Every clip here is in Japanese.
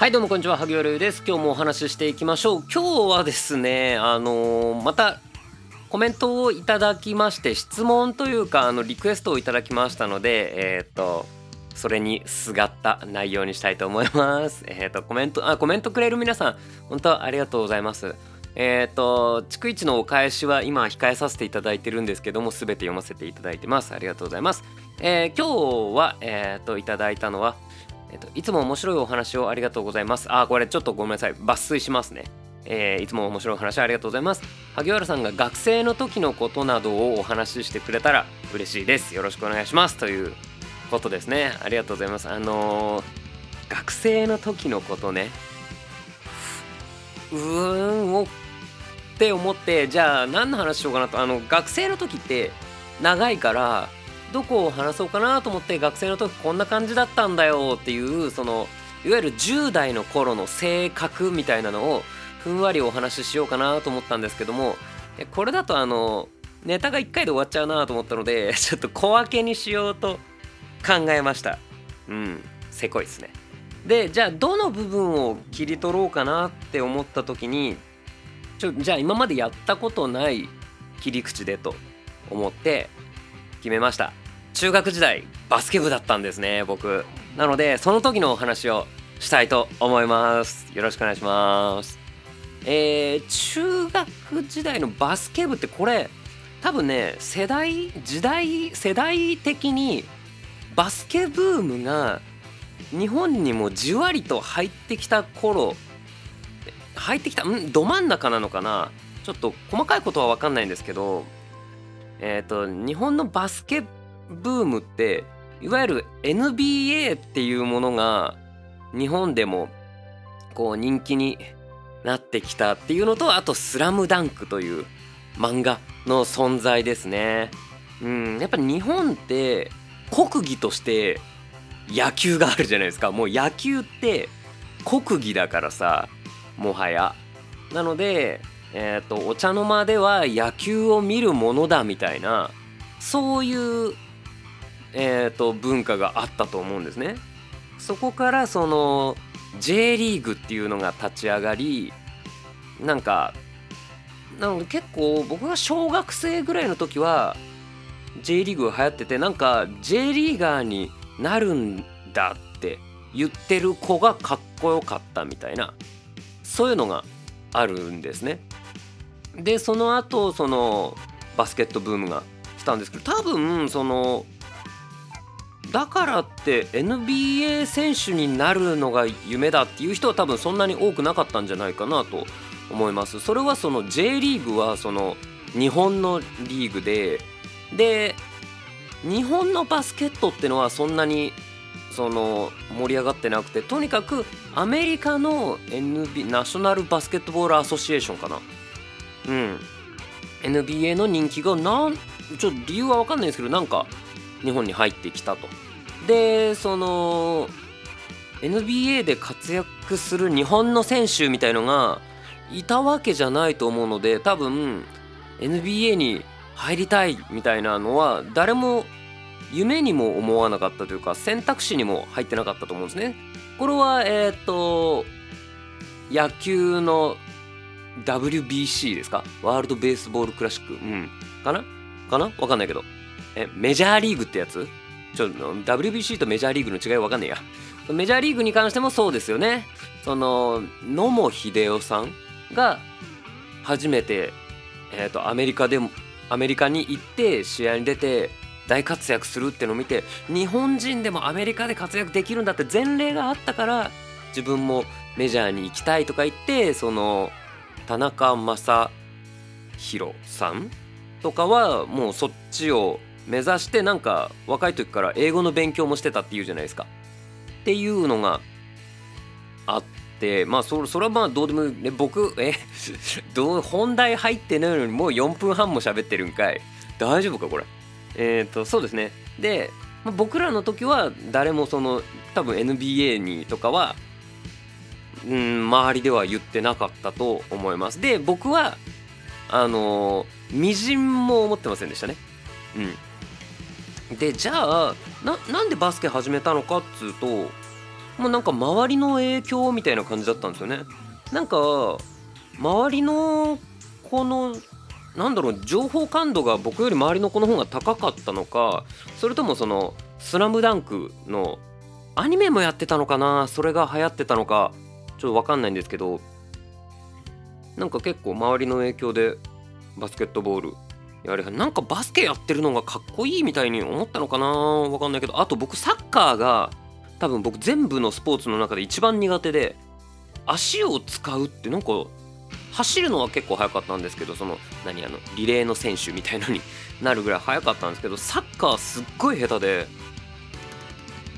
はいどうもこんにちは萩原です。今日もお話ししていきましょう。今日はですねあのー、またコメントをいただきまして質問というかあのリクエストをいただきましたのでえっ、とそれにすがった内容にしたいと思います。えっ、とコメントあコメントくれる皆さん本当ありがとうございます。えっ、と逐一のお返しは今控えさせていただいてるんですけども全て読ませていただいてます。ありがとうございます、え今日はえっ、といただいたのはえっと、いつも面白いお話をありがとうございます。あ、これちょっとごめんなさい。抜粋しますね。えー、いつも面白いお話ありがとうございます。萩原さんが学生の時のことなどをお話ししてくれたら嬉しいです。よろしくお願いします。ということですね。ありがとうございます。あのー、学生の時のことね。うーん、おって思って、じゃあ何の話しようかなと。あの、学生の時って長いから、どこを話そうかなと思って学生の時こんな感じだったんだよっていうそのいわゆる10代の頃の性格みたいなのをふんわりお話ししようかなと思ったんですけどもこれだとあのネタが1回で終わっちゃうなと思ったので ちょっと小分けにしようと考えました。うん。せこいですね。でじゃあどの部分を切り取ろうかなって思った時にちょじゃあ今までやったことない切り口でと思って決めました。中学時代バスケ部だったんですね僕。なのでその時のお話をしたいと思います。よろしくお願いします。えー、中学時代のバスケ部ってこれ多分ね世代時代世代的にバスケブームが日本にもじわりと入ってきた頃入ってきたんど真ん中なのかな。ちょっと細かいことは分かんないんですけどえっ、ー、と日本のバスケブームっていわゆる NBA っていうものが日本でもこう人気になってきたっていうのとあと「スラムダンクという漫画の存在ですね。うん、やっぱ日本って国技として野球があるじゃないですか。もう野球って国技だからさもはや。なのでえーと、お茶の間では野球を見るものだみたいなそういう、えーと、文化があったと思うんですね。そこからその J リーグっていうのが立ち上がりなんかなので結構僕が小学生ぐらいの時は J リーグが流行っててなんか J リーガーになるんだって言ってる子がかっこよかったみたいなそういうのがあるんですね。でその後そのバスケットブームが来たんですけど多分そのだからって NBA 選手になるのが夢だっていう人は多分そんなに多くなかったんじゃないかなと思います。それはその J リーグはその日本のリーグでで日本のバスケットってのはそんなにその盛り上がってなくてとにかくアメリカの NB ナショナルバスケットボールアソシエーションかな。うん NBA の人気がなんちょっと理由は分かんないですけどなんか日本に入ってきたとでその NBA で活躍する日本の選手みたいのがいたわけじゃないと思うので多分 NBA に入りたいみたいなのは誰も夢にも思わなかったというか選択肢にも入ってなかったと思うんですね。これはえっ、と野球の WBC ですか？ワールドベースボールクラシックうん。かな？かな？わかんないけど。えメジャーリーグってやつ？ちょ WBC とメジャーリーグの違いわかんないや。メジャーリーグに関してもそうですよね。その野茂英雄さんが初めて、えーと、アメリカでもアメリカに行って試合に出て大活躍するってのを見て日本人でもアメリカで活躍できるんだって前例があったから自分もメジャーに行きたいとか言ってその田中将大さんとかはもうそっちを目指してなんか若い時から英語の勉強もしてたっていうじゃないですか。っていうのがあってまあそそれはまあどうでもね僕え どう本題入ってないのにもう4分半も喋ってるんかい。大丈夫かこれ？えっ、ー、とそうですね。で、まあ、僕らの時は誰もその多分 NBA にとかはうん、周りでは言ってなかったと思います。で、僕は、あのー、みじんも思ってませんでしたね。うん。で、じゃあ、な、なんでバスケ始めたのかっつうと、もうなんか周りの影響みたいな感じだったんですよねなんか周りのこのなんだろう情報感度が僕より周りの子の方が高かったのかそれともその「スラムダンクのアニメもやってたのかなそれが流行ってたのかちょっと分かんないんですけどなんか結構周りの影響でバスケットボールやれなんかバスケやってるのがかっこいいみたいに思ったのかな分かんないけどあと僕サッカーが多分僕全部のスポーツの中で一番苦手で足を使うってなんか走るのは結構速かったんですけどその何あのリレーの選手みたいのに なるぐらい速かったんですけどサッカーすっごい下手で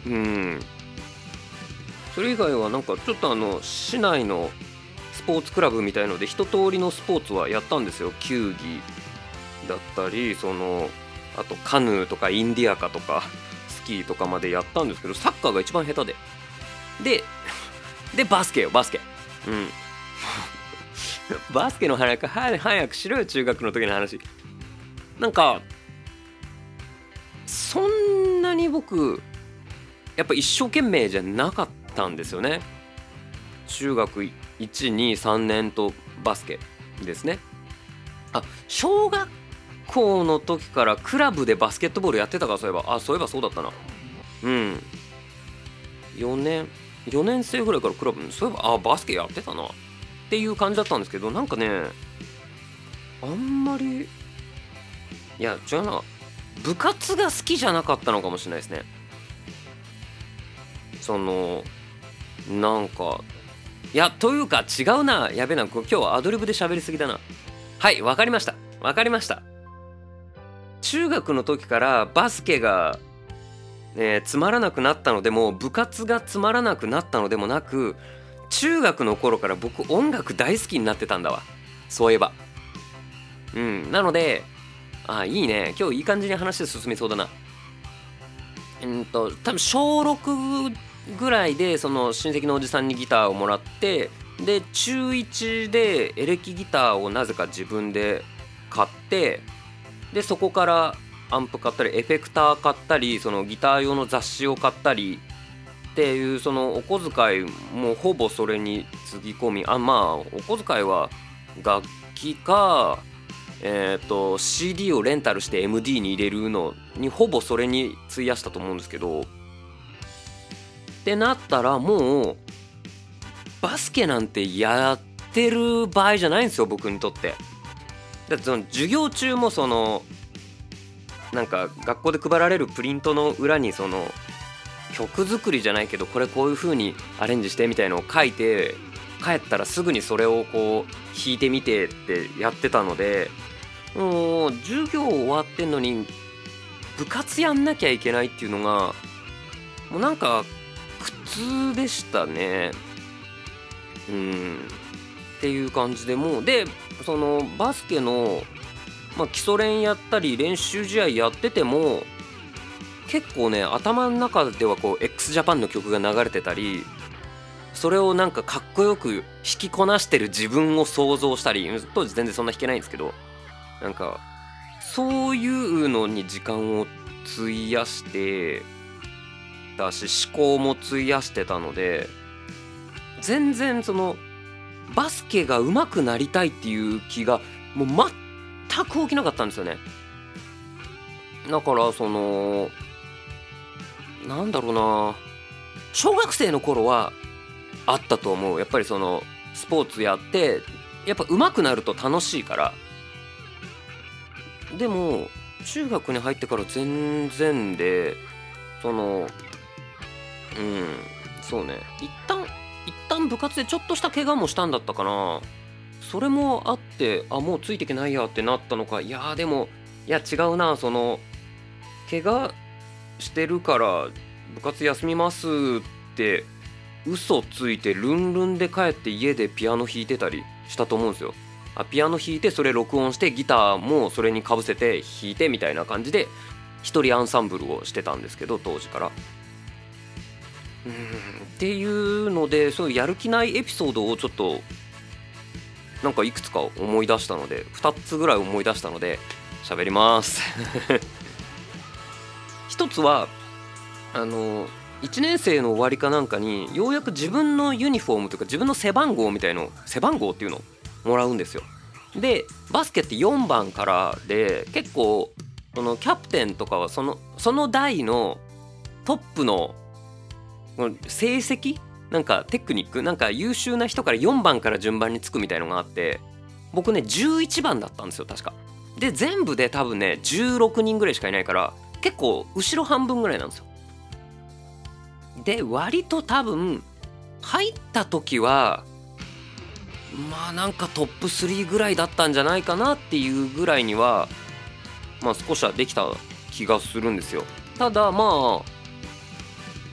うん。それ以外はなんかちょっとあの市内のスポーツクラブみたいので一通りのスポーツはやったんですよ。球技だったりそのあとカヌーとかインディアカとかスキーとかまでやったんですけどサッカーが一番下手で。で でバスケよバスケ。うん。バスケの話早くしろよ中学の時の話。なんかそんなに僕やっぱ一生懸命じゃなかった。たんですよね。中学123年とバスケですね。あ小学校の時からクラブでバスケットボールやってたかそういえば。あそういえばそうだったな。うん。4年4年生ぐらいからクラブそういえばあバスケやってたな。っていう感じだったんですけどなんかねあんまりいや違うな。部活が好きじゃなかったのかもしれないですね。そのなんかいやというか違うなやべえな今日はアドリブで喋りすぎだな。はいわかりました。わかりました。中学の時からバスケが、ね、つまらなくなったのでも部活がつまらなくなったのでもなく中学の頃から僕音楽大好きになってたんだわ。そういえば。うんなのであいいね。今日いい感じに話進みそうだな。うんと多分小6ぐらいでその親戚のおじさんにギターをもらってで中1でエレキギターをなぜか自分で買ってでそこからアンプ買ったりエフェクター買ったりそのギター用の雑誌を買ったりっていうそのお小遣いもほぼそれにつぎ込みあまあお小遣いは楽器かえーと、CD をレンタルして MD に入れるのにほぼそれに費やしたと思うんですけどってなったらもうバスケなんてやってる場合じゃないんですよ僕にとって。だってその授業中もそのなんか学校で配られるプリントの裏にその曲作りじゃないけどこれこういう風にアレンジしてみたいのを書いて帰ったらすぐにそれをこう弾いてみてってやってたのでもう授業終わってんのに部活やんなきゃいけないっていうのがもうなんか苦痛でしたね。うん。っていう感じでもうでそのバスケの、まあ、基礎練やったり練習試合やってても結構ね頭の中ではこう x ジャパンの曲が流れてたりそれをなんかかっこよく弾きこなしてる自分を想像したり当時全然そんな弾けないんですけどなんかそういうのに時間を費やしてたし思考も費やしてたので全然そのバスケが上手くなりたいっていう気がもう全く起きなかったんですよね。だからそのなんだろうな小学生の頃はあったと思う。やっぱりそのスポーツやってやっぱ上手くなると楽しいから。でも中学に入ってから全然でそのうんそうね。一旦一旦部活でちょっとした怪我もしたんだったかな。それもあってあもうついていけないやってなったのか。いやでもいや違うな。その怪我してるから部活休みますって嘘ついてルンルンで帰って家でピアノ弾いてたりしたと思うんですよ。あピアノ弾いてそれ録音してギターもそれにかぶせて弾いてみたいな感じで一人アンサンブルをしてたんですけど当時から。うんっていうのでそういうやる気ないエピソードをちょっとなんかいくつか思い出したので2つぐらい思い出したので喋ります 一つはあの1年生の終わりかなんかにようやく自分のユニフォームというか自分の背番号みたいの背番号っていうのをもらうんですよ。でバスケって4番からで結構そのキャプテンとかはそのその代のトップの成績なんかテクニックなんか優秀な人から4番から順番につくみたいのがあって僕ね11番だったんですよ確か。で全部で多分ね16人ぐらいしかいないから結構後ろ半分ぐらいなんですよ。で割と多分入った時はまあなんかトップ3ぐらいだったんじゃないかなっていうぐらいにはまあ少しはできた気がするんですよ。ただまあ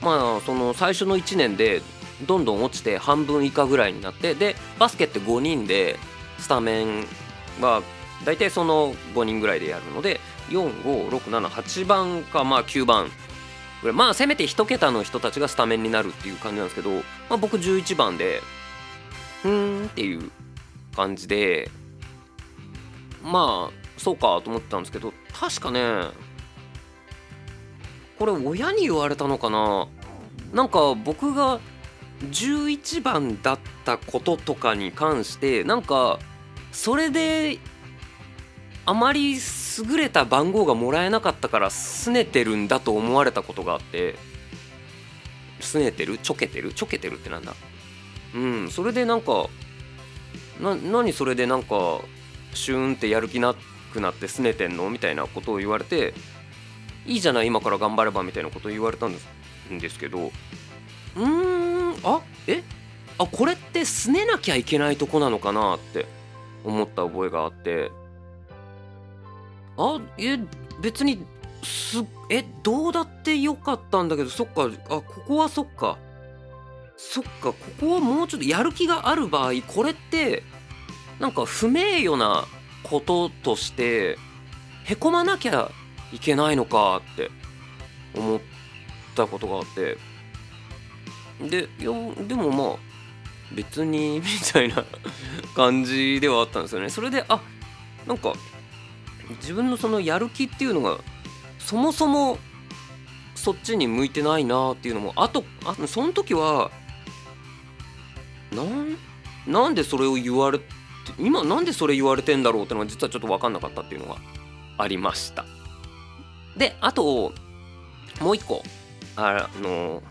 まあその最初の1年でどんどん落ちて半分以下ぐらいになってでバスケって5人でスタメンは大体その5人ぐらいでやるので45678番かまあ9番ぐらい。まあせめて1桁の人たちがスタメンになるっていう感じなんですけど、まあ、僕11番でふーんっていう感じでまあそうかと思ってたんですけど確かねこれ親に言われたのかな？なんか僕が11番だったこととかに関してなんかそれであまり優れた番号がもらえなかったから拗ねてるんだと思われたことがあって拗ねてる？ちょけてる？ちょけてるってなんだ？うんそれでなんかな何それでなんかシューンってやる気なくなって拗ねてんの？みたいなことを言われていいじゃない今から頑張ればみたいなこと言われたんですんですけど。うーんあえ？あこれって拗ねなきゃいけないとこなのかなって思った覚えがあって。あえ別にすえどうだってよかったんだけどそっかあここはそっか。そっかここはもうちょっとやる気がある場合これってなんか不名誉なこととしてへこまなきゃいけないのかって思ったことがあって。でいやでもまあ別に みたいな 感じではあったんですよね。それであなんか自分のそのやる気っていうのがそもそもそっちに向いてないなっていうのもあとあその時はなんなんでそれを言われて今なんでそれ言われてんだろうってのが実はちょっと分かんなかったっていうのがありました。であともう一個。あの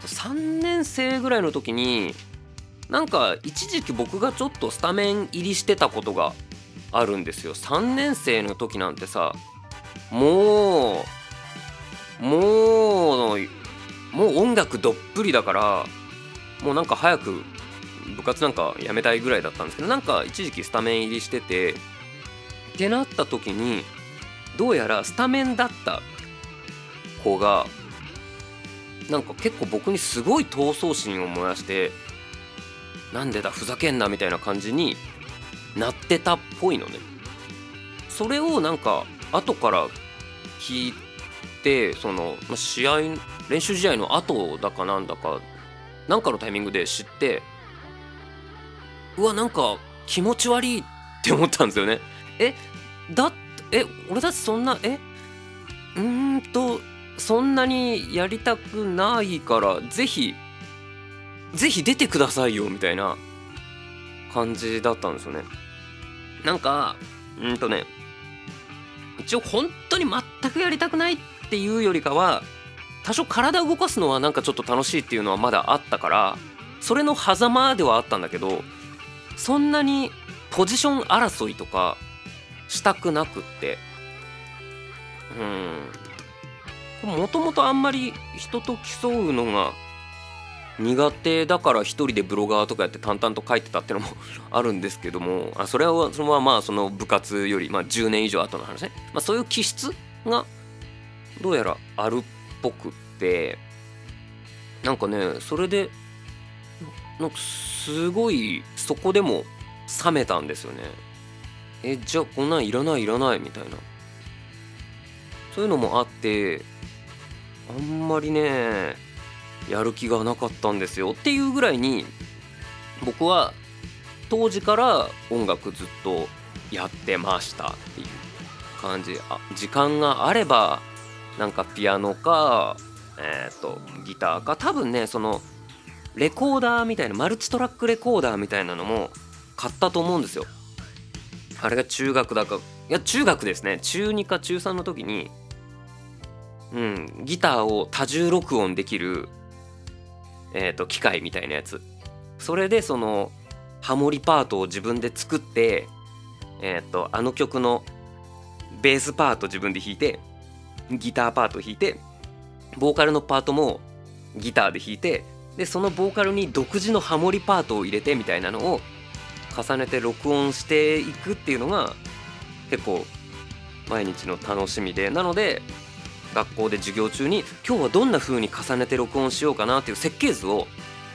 3年生ぐらいの時になんか一時期僕がちょっとスタメン入りしてたことがあるんですよ。3年生の時なんてさもうもうもう音楽どっぷりだからもうなんか早く部活なんかやめたいぐらいだったんですけどなんか一時期スタメン入りしててってなった時にどうやらスタメンだった子がなんか結構僕にすごい闘争心を燃やしてなんでだふざけんなみたいな感じになってたっぽいのね。それをなんか後から聞いてその試合練習試合の後だかなんだかなんかのタイミングで知ってうわなんか気持ち悪いって思ったんですよね。えだえ俺たちそんなえ？うんとそんなにやりたくないからぜひぜひ出てくださいよみたいな感じだったんですよね。なんかうんとね一応本当に全くやりたくないっていうよりかは多少体を動かすのはなんかちょっと楽しいっていうのはまだあったからそれの狭間ではあったんだけどそんなにポジション争いとかしたくなくって。うん。もともとあんまり人と競うのが苦手だから一人でブロガーとかやって淡々と書いてたってのも あるんですけどもあそれはそれはまあその部活より、まあ、10年以上後の話ね、まあ、そういう気質がどうやらあるっぽくってなんかねそれでなんかすごいそこでも冷めたんですよね。えじゃあこんなんいらないいらないみたいな。そういうのもあってあんまりねやる気がなかったんですよっていうぐらいに僕は当時から音楽ずっとやってましたっていう感じ。あ時間があればなんかピアノかえー、とギターか多分ねそのレコーダーみたいなマルチトラックレコーダーみたいなのも買ったと思うんですよ。あれが中学だかいや中学ですね。中2か中3の時にうんギターを多重録音できるえっ、と機械みたいなやつ。それでそのハモリパートを自分で作ってえっ、とあの曲のベースパート自分で弾いてギターパート弾いてボーカルのパートもギターで弾いてでそのボーカルに独自のハモリパートを入れてみたいなのを重ねて録音していくっていうのが結構毎日の楽しみで。なので学校で授業中に今日はどんな風に重ねて録音しようかなっていう設計図を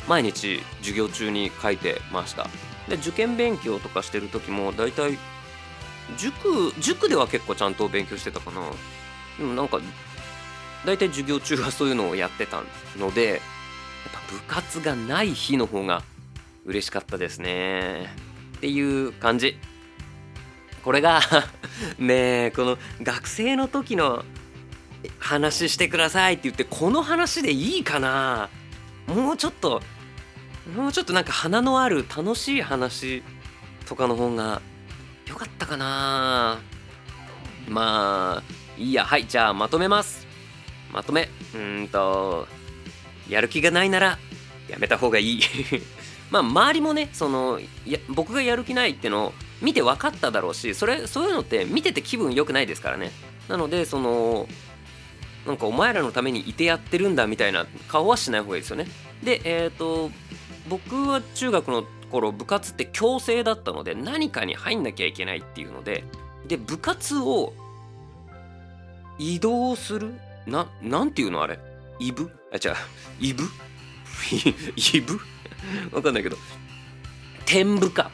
毎日授業中に書いてました。で受験勉強とかしてる時も大体塾塾では結構ちゃんと勉強してたかな。でもなんか大体授業中はそういうのをやってたのでやっぱ部活がない日の方が嬉しかったですね。っていう感じ。これが ねえこの学生の時の話してくださいって言ってこの話でいいかな。もうちょっともうちょっとなんか花のある楽しい話とかの方がよかったかな。まあいいや。はいじゃあまとめます。まとめ。うんとやる気がないならやめた方がいい。まあ周りもねそのや僕がやる気ないってのを見て分かっただろうしそれそういうのって見てて気分良くないですからね。なのでそのなんかお前らのためにいてやってるんだみたいな顔はしない方がいいですよね。でえっ、ー、と僕は中学の頃部活って強制だったので何かに入んなきゃいけないっていうのでで部活を移動する？ななんていうのあれ？イブ？あ違う。イブ？イブ？わかんないけど。転部か。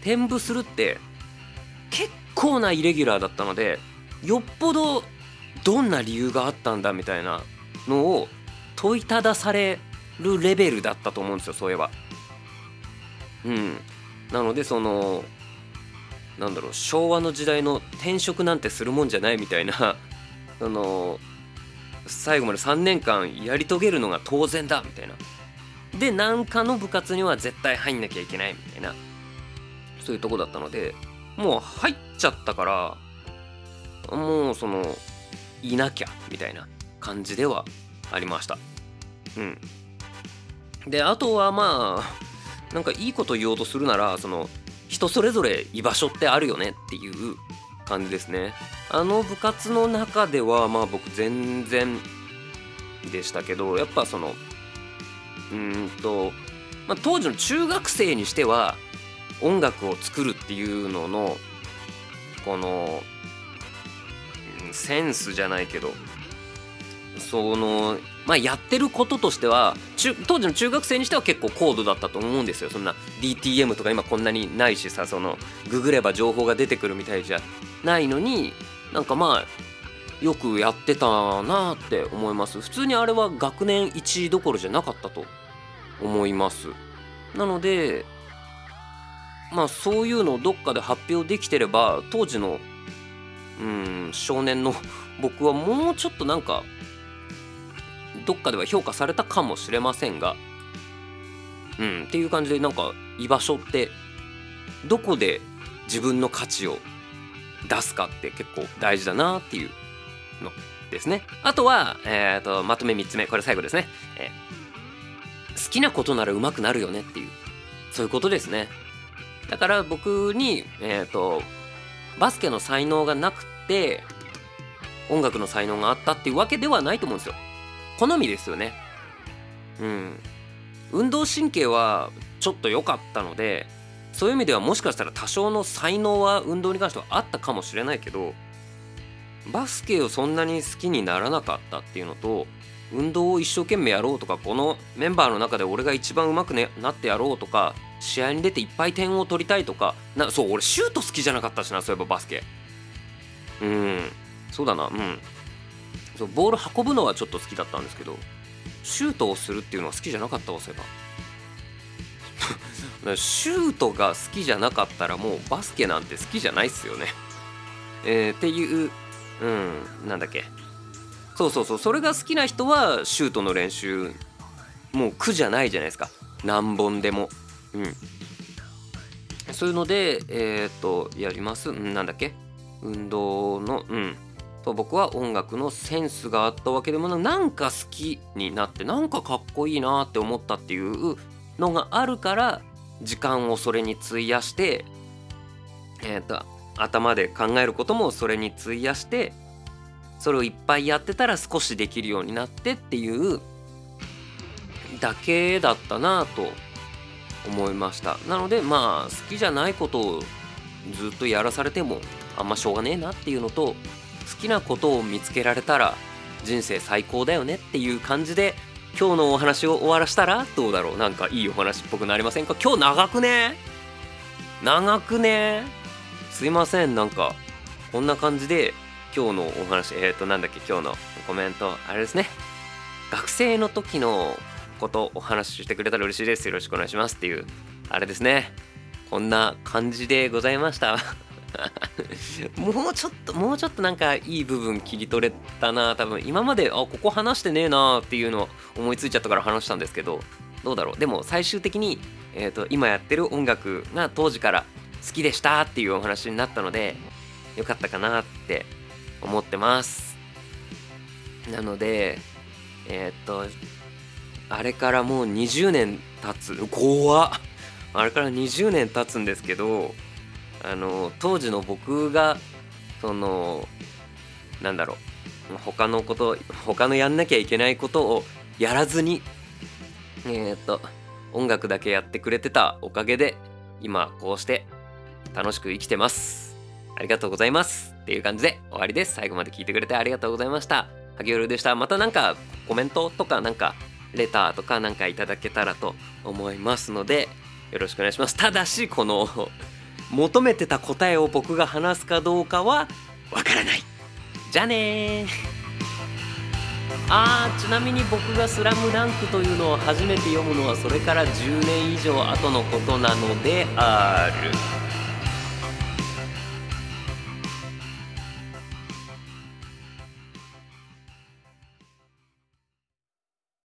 転部するって結構なイレギュラーだったのでよっぽどどんな理由があったんだみたいなのを問いただされるレベルだったと思うんですよそういえば。うん、なのでそのなんだろう昭和の時代の転職なんてするもんじゃないみたいな その最後まで3年間やり遂げるのが当然だみたいな。で何かの部活には絶対入んなきゃいけないみたいなそういうとこだったのでもう入っちゃったからもうそのいなきゃみたいな感じではありました。うん。であとはまあなんかいいこと言おうとするならその人それぞれ居場所ってあるよねっていう感じですね。あの部活の中ではまあ僕全然でしたけどやっぱそのうんと、まあ、当時の中学生にしては音楽を作るっていうののこのセンスじゃないけどそのまあやってることとしては当時の中学生にしては結構高度だったと思うんですよ。そんな DTM とか今こんなにないしさそのググれば情報が出てくるみたいじゃないのになんかまあよくやってたなって思います。普通にあれは学年1どころじゃなかったと思います。なのでまあそういうのをどっかで発表できてれば当時のうん少年の 僕はもうちょっとなんかどっかでは評価されたかもしれませんがうんっていう感じでなんか居場所ってどこで自分の価値を出すかって結構大事だなっていうのですね。あとは、えーと、まとめ3つ目。これ最後ですね、えー、好きなことなら上手くなるよねっていう。そういうことですね。だから僕にえっ、ー、とバスケの才能がなくて音楽の才能があったっていうわけではないと思うんですよ。好みですよね。うん。運動神経はちょっと良かったのでそういう意味ではもしかしたら多少の才能は運動に関してはあったかもしれないけどバスケをそんなに好きにならなかったっていうのと運動を一生懸命やろうとかこのメンバーの中で俺が一番うまく、ね、なってやろうとか試合に出ていっぱい点を取りたいとかなそう俺シュート好きじゃなかったしなそういえばバスケ。うん。そうだな。うん。そうボール運ぶのはちょっと好きだったんですけどシュートをするっていうのは好きじゃなかったわそういえば。シュートが好きじゃなかったらもうバスケなんて好きじゃないっすよね。えー、っていううん。なんだっけ。そうそうそう。それが好きな人はシュートの練習もう苦じゃないじゃないですか。何本でも。うん。そういうのでえっ、とやります。うんなんだっけ。運動のうん。と僕は音楽のセンスがあったわけでもなんか好きになってなんかかっこいいなって思ったっていうのがあるから時間をそれに費やしてえっ、と頭で考えることもそれに費やしてそれをいっぱいやってたら少しできるようになってっていうだけだったなと思いました。なのでまあ好きじゃないことをずっとやらされてもあんましょうがねえなっていうのと好きなことを見つけられたら人生最高だよねっていう感じで今日のお話を終わらしたらどうだろう？なんかいいお話っぽくなりませんか？今日長くね？長くね？すいません。なんかこんな感じで今日のお話えっ、ー、となんだっけ今日のコメント。あれですね。学生の時のことお話ししてくれたら嬉しいです。よろしくお願いしますっていうあれですね。こんな感じでございました。もうちょっともうちょっとなんかいい部分切り取れたな。多分今まであここ話してねえなっていうの思いついちゃったから話したんですけどどうだろう。でも最終的に、えーと、今やってる音楽が当時から好きでしたっていうお話になったのでよかったかなって思ってます。なのでえっ、とあれからもう20年経つ。怖っ。あれから20年経つんですけどあの当時の僕がそのなんだろう。他のこと他のやんなきゃいけないことをやらずにえっ、と音楽だけやってくれてたおかげで今こうして楽しく生きてます。ありがとうございます。っていう感じで終わりです。最後まで聞いてくれてありがとうございました。萩原でした。またなんかコメントとかなんかレターとかなんかいただけたらと思いますのでよろしくお願いします。ただしこの求めてた答えを僕が話すかどうかはわからない。じゃあねあーちなみに僕が「スラムダンクというのを初めて読むのはそれから10年以上後のことなのである。